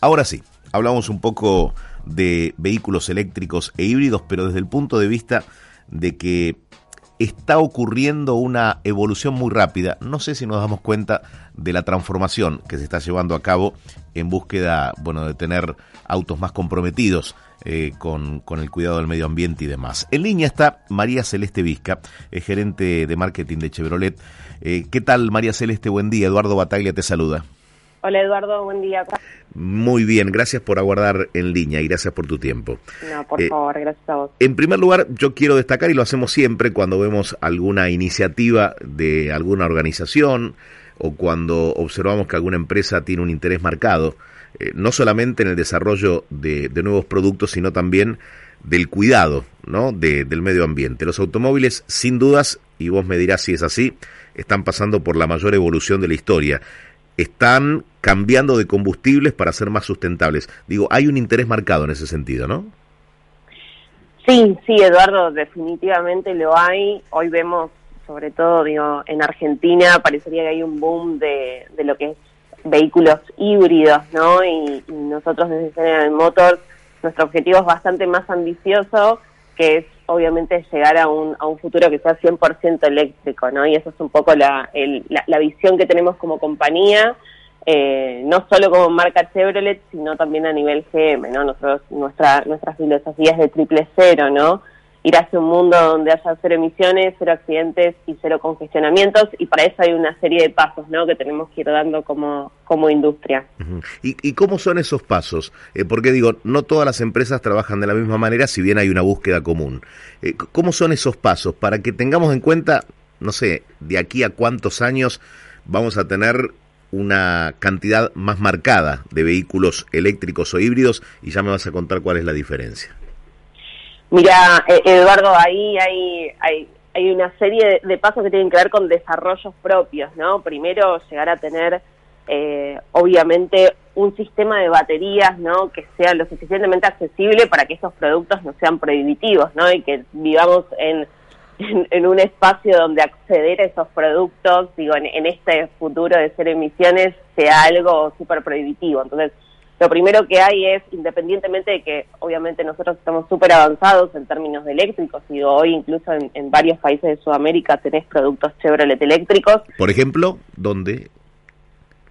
Ahora sí, hablamos un poco de vehículos eléctricos e híbridos, pero desde el punto de vista de que está ocurriendo una evolución muy rápida. No sé si nos damos cuenta de la transformación que se está llevando a cabo en búsqueda, bueno, de tener autos más comprometidos eh, con, con, el cuidado del medio ambiente y demás. En línea está María Celeste Vizca, gerente de marketing de Chevrolet. Eh, ¿Qué tal, María Celeste? Buen día. Eduardo Bataglia te saluda. Hola Eduardo, buen día. Muy bien, gracias por aguardar en línea y gracias por tu tiempo. No, por eh, favor, gracias a vos. En primer lugar, yo quiero destacar, y lo hacemos siempre cuando vemos alguna iniciativa de alguna organización o cuando observamos que alguna empresa tiene un interés marcado, eh, no solamente en el desarrollo de, de, nuevos productos, sino también del cuidado ¿no? De, del medio ambiente. Los automóviles, sin dudas, y vos me dirás si es así, están pasando por la mayor evolución de la historia están cambiando de combustibles para ser más sustentables. Digo, hay un interés marcado en ese sentido, ¿no? Sí, sí, Eduardo, definitivamente lo hay. Hoy vemos, sobre todo, digo, en Argentina parecería que hay un boom de, de lo que es vehículos híbridos, ¿no? Y, nosotros desde General Motors, nuestro objetivo es bastante más ambicioso, que es obviamente llegar a un, a un futuro que sea 100% eléctrico, ¿no? Y eso es un poco la, la, visión que tenemos como compañía, eh, no solo como marca Chevrolet, sino también a nivel GM, ¿no? Nosotros, nuestra, nuestra filosofía es de triple cero, ¿no? ir hacia un mundo donde haya cero emisiones, cero accidentes y cero congestionamientos, y para eso hay una serie de pasos ¿no? que tenemos que ir dando como, como industria. ¿Y, ¿Y, cómo son esos pasos? Eh, porque digo, no todas las empresas trabajan de la misma manera, si bien hay una búsqueda común. Eh, ¿Cómo son esos pasos? Para que tengamos en cuenta, no sé, de aquí a cuántos años vamos a tener una cantidad más marcada de vehículos eléctricos o híbridos y ya me vas a contar cuál es la diferencia. Mira, eh, Eduardo, ahí hay, hay, hay una serie de, pasos que tienen que ver con desarrollos propios, ¿no? Primero, llegar a tener, eh, obviamente, un sistema de baterías, ¿no? Que sea lo suficientemente accesible para que esos productos no sean prohibitivos, ¿no? Y que vivamos en, en, un espacio donde acceder a esos productos, digo, en, en este futuro de ser emisiones, sea algo súper prohibitivo. Entonces, lo primero que hay es, independientemente de que obviamente nosotros estamos súper avanzados en términos de eléctricos, y hoy incluso en, en, varios países de Sudamérica tenés productos Chevrolet eléctricos. Por ejemplo, ¿dónde?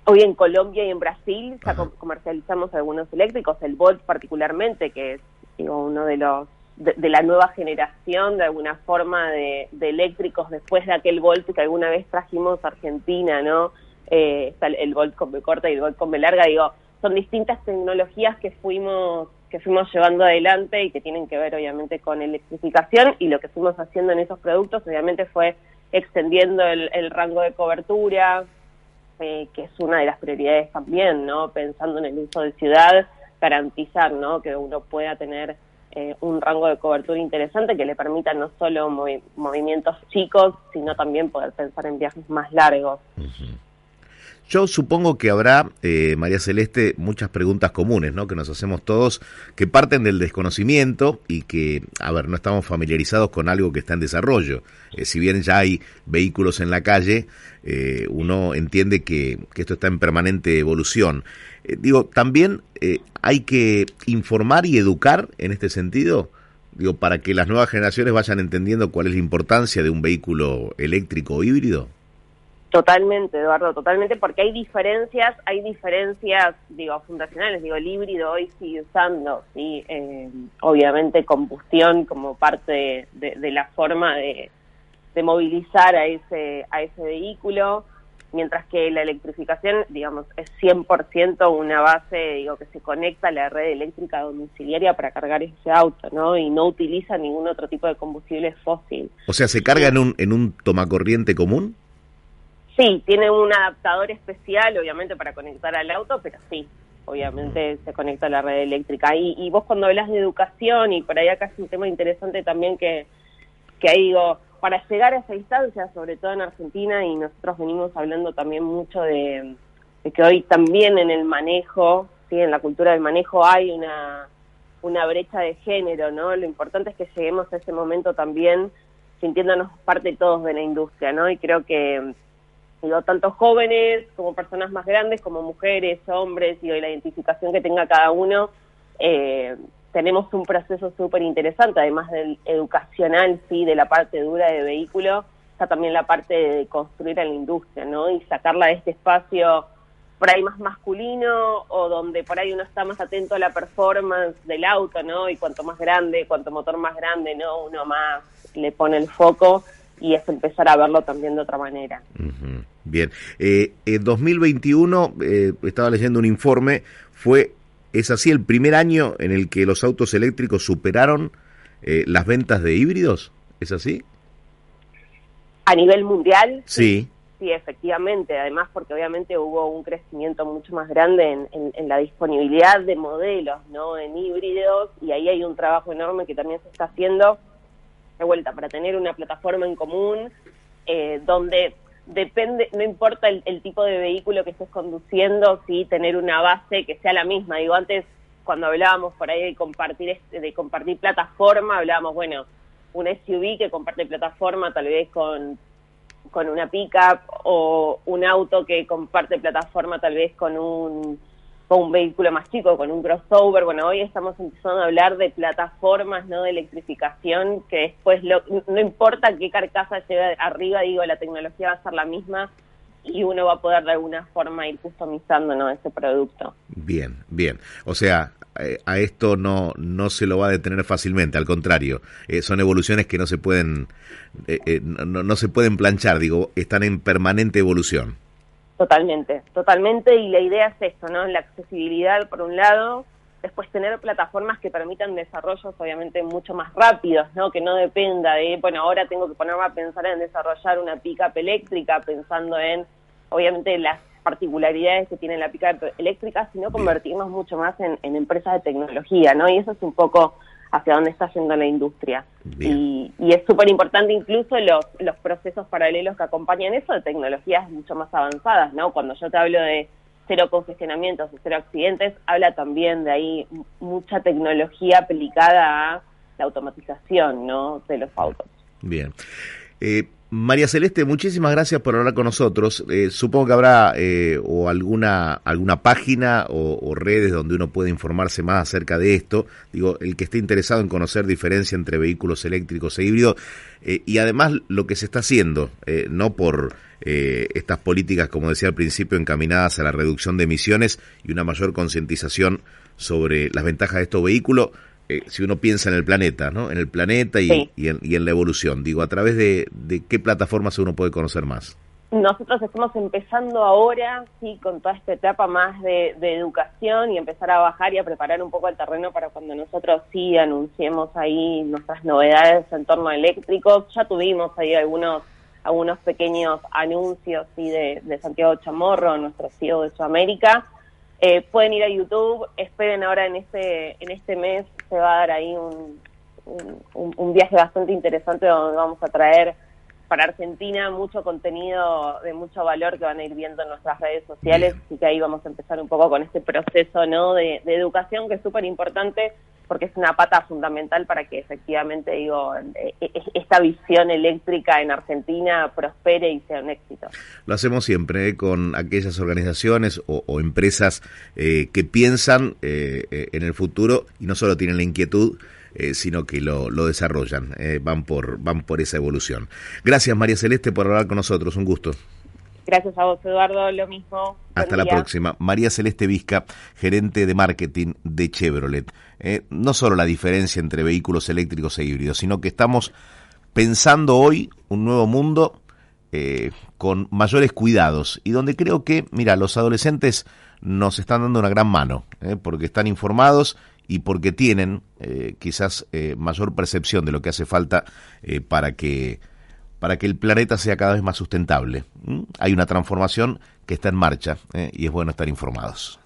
Hoy en Colombia y en Brasil ya comercializamos algunos eléctricos, el Volt particularmente, que es digo, uno de los de, la nueva generación de alguna forma de, eléctricos después de aquel Volt que alguna vez trajimos a Argentina, ¿no? Eh, el, Volt con B corta y el Volt con B larga, digo, son distintas tecnologías que fuimos que fuimos llevando adelante y que tienen que ver obviamente con electrificación y lo que fuimos haciendo en esos productos obviamente fue extendiendo el, el rango de cobertura eh, que es una de las prioridades también no pensando en el uso de ciudad garantizar no que uno pueda tener eh, un rango de cobertura interesante que le permita no solo movi movimientos chicos sino también poder pensar en viajes más largos. Yo supongo que habrá, eh, María Celeste, muchas preguntas comunes, ¿no? Que nos hacemos todos, que parten del desconocimiento y que, a ver, no estamos familiarizados con algo que está en desarrollo. Eh, si bien ya hay vehículos en la calle, eh, uno entiende que, esto está en permanente evolución. Eh, digo, también hay que informar y educar en este sentido, digo, para que las nuevas generaciones vayan entendiendo cuál es la importancia de un vehículo eléctrico o híbrido. Totalmente, Eduardo, totalmente, porque hay diferencias, hay diferencias, digo, fundacionales, digo, el híbrido hoy sigue usando, sí, eh, obviamente combustión como parte de, la forma de, de, movilizar a ese, a ese vehículo, mientras que la electrificación, digamos, es 100% una base, digo, que se conecta a la red eléctrica domiciliaria para cargar ese auto, ¿no? Y no utiliza ningún otro tipo de combustible fósil. O sea, ¿se carga en un, en un tomacorriente común? Sí, tiene un adaptador especial, obviamente, para conectar al auto, pero sí, obviamente se conecta a la red eléctrica. Y, y vos cuando hablas de educación, y por ahí acá es un tema interesante también que, que ahí digo, para llegar a esa instancia, sobre todo en Argentina, y nosotros venimos hablando también mucho de, que hoy también en el manejo, ¿sí? en la cultura del manejo hay una, una brecha de género, ¿no? Lo importante es que lleguemos a ese momento también sintiéndonos parte todos de la industria, ¿no? Y creo que digo, tanto jóvenes como personas más grandes, como mujeres, hombres, y la identificación que tenga cada uno, eh, tenemos un proceso súper interesante, además del educacional, sí, de la parte dura de vehículo, está también la parte de construir a la industria, ¿no? Y sacarla de este espacio por ahí más masculino o donde por ahí uno está más atento a la performance del auto, ¿no? Y cuanto más grande, cuanto motor más grande, ¿no? Uno más le pone el foco y es empezar a verlo también de otra manera. Bien, eh, en 2021 eh, estaba leyendo un informe, fue ¿Es así el primer año en el que los autos eléctricos superaron eh, las ventas de híbridos? ¿Es así? A nivel mundial. Sí. Sí, efectivamente. Además, porque obviamente hubo un crecimiento mucho más grande en, la disponibilidad de modelos, ¿no? En híbridos, y ahí hay un trabajo enorme que también se está haciendo, de vuelta, para tener una plataforma en común, eh, donde depende, no importa el, tipo de vehículo que estés conduciendo, sí tener una base que sea la misma. Digo, antes cuando hablábamos por ahí de compartir de compartir plataforma, hablábamos, bueno, un SUV que comparte plataforma tal vez con con una pickup o un auto que comparte plataforma tal vez con un con un vehículo más chico, con un crossover. Bueno, hoy estamos empezando a hablar de plataformas, ¿no? De electrificación, que después no importa qué carcasa lleve arriba, digo, la tecnología va a ser la misma y uno va a poder de alguna forma ir customizando ¿no? ese producto. Bien, bien. O sea, eh, a esto no, no se lo va a detener fácilmente, al contrario, eh, son evoluciones que no se pueden, eh, no, no se pueden planchar, digo, están en permanente evolución. Totalmente, totalmente, y la idea es esto, ¿no? La accesibilidad por un lado, después tener plataformas que permitan desarrollos obviamente mucho más rápidos, ¿no? Que no dependa de, bueno, ahora tengo que ponerme a pensar en desarrollar una pickup eléctrica pensando en, obviamente, las particularidades que tiene la pickup eléctrica, sino convertirnos mucho más en, en empresas de tecnología, ¿no? Y eso es un poco hacia dónde está yendo la industria. Y, es súper importante incluso los, los procesos paralelos que acompañan eso de tecnologías mucho más avanzadas, ¿no? Cuando yo te hablo de cero congestionamientos y cero accidentes, habla también de ahí mucha tecnología aplicada a la automatización, ¿no? De los autos. Bien. Eh, María Celeste, muchísimas gracias por hablar con nosotros. Eh, supongo que habrá eh, o alguna alguna página o, redes donde uno puede informarse más acerca de esto. Digo, el que esté interesado en conocer diferencia entre vehículos eléctricos e híbridos eh, y además lo que se está haciendo, no por estas políticas, como decía al principio, encaminadas a la reducción de emisiones y una mayor concientización sobre las ventajas de estos vehículos, eh, si uno piensa en el planeta, ¿no? En el planeta y, y, en, la evolución. Digo, ¿a través de, qué plataformas uno puede conocer más? Nosotros estamos empezando ahora, sí, con toda esta etapa más de, educación y empezar a bajar y a preparar un poco el terreno para cuando nosotros sí anunciemos ahí nuestras novedades en torno a eléctricos. Ya tuvimos ahí algunos algunos pequeños anuncios sí, de, de Santiago Chamorro, nuestro CEO de Sudamérica, eh, pueden ir a YouTube, esperen ahora en este, en este mes, se va a dar ahí un, un, viaje bastante interesante donde vamos a traer para Argentina mucho contenido de mucho valor que van a ir viendo en nuestras redes sociales, así que ahí vamos a empezar un poco con este proceso ¿no? de, de educación que es súper importante porque es una pata fundamental para que efectivamente, digo, e, e, esta visión eléctrica en Argentina prospere y sea un éxito. Lo hacemos siempre ¿eh? con aquellas organizaciones o, empresas eh, que piensan eh, en el futuro y no solo tienen la inquietud, sino que lo, lo desarrollan, van, por, van por esa evolución. Gracias María Celeste por hablar con nosotros, un gusto. Gracias a vos, Eduardo, lo mismo. Hasta la próxima. María Celeste Vizca, gerente de marketing de Chevrolet. Eh, no solo la diferencia entre vehículos eléctricos e híbridos, sino que estamos pensando hoy un nuevo mundo eh, con mayores cuidados y donde creo que, mira, los adolescentes nos están dando una gran mano, eh, porque están informados y porque tienen quizás mayor percepción de lo que hace falta para que para que el planeta sea cada vez más sustentable. ¿Mm? Hay una transformación que está en marcha ¿eh? y es bueno estar informados.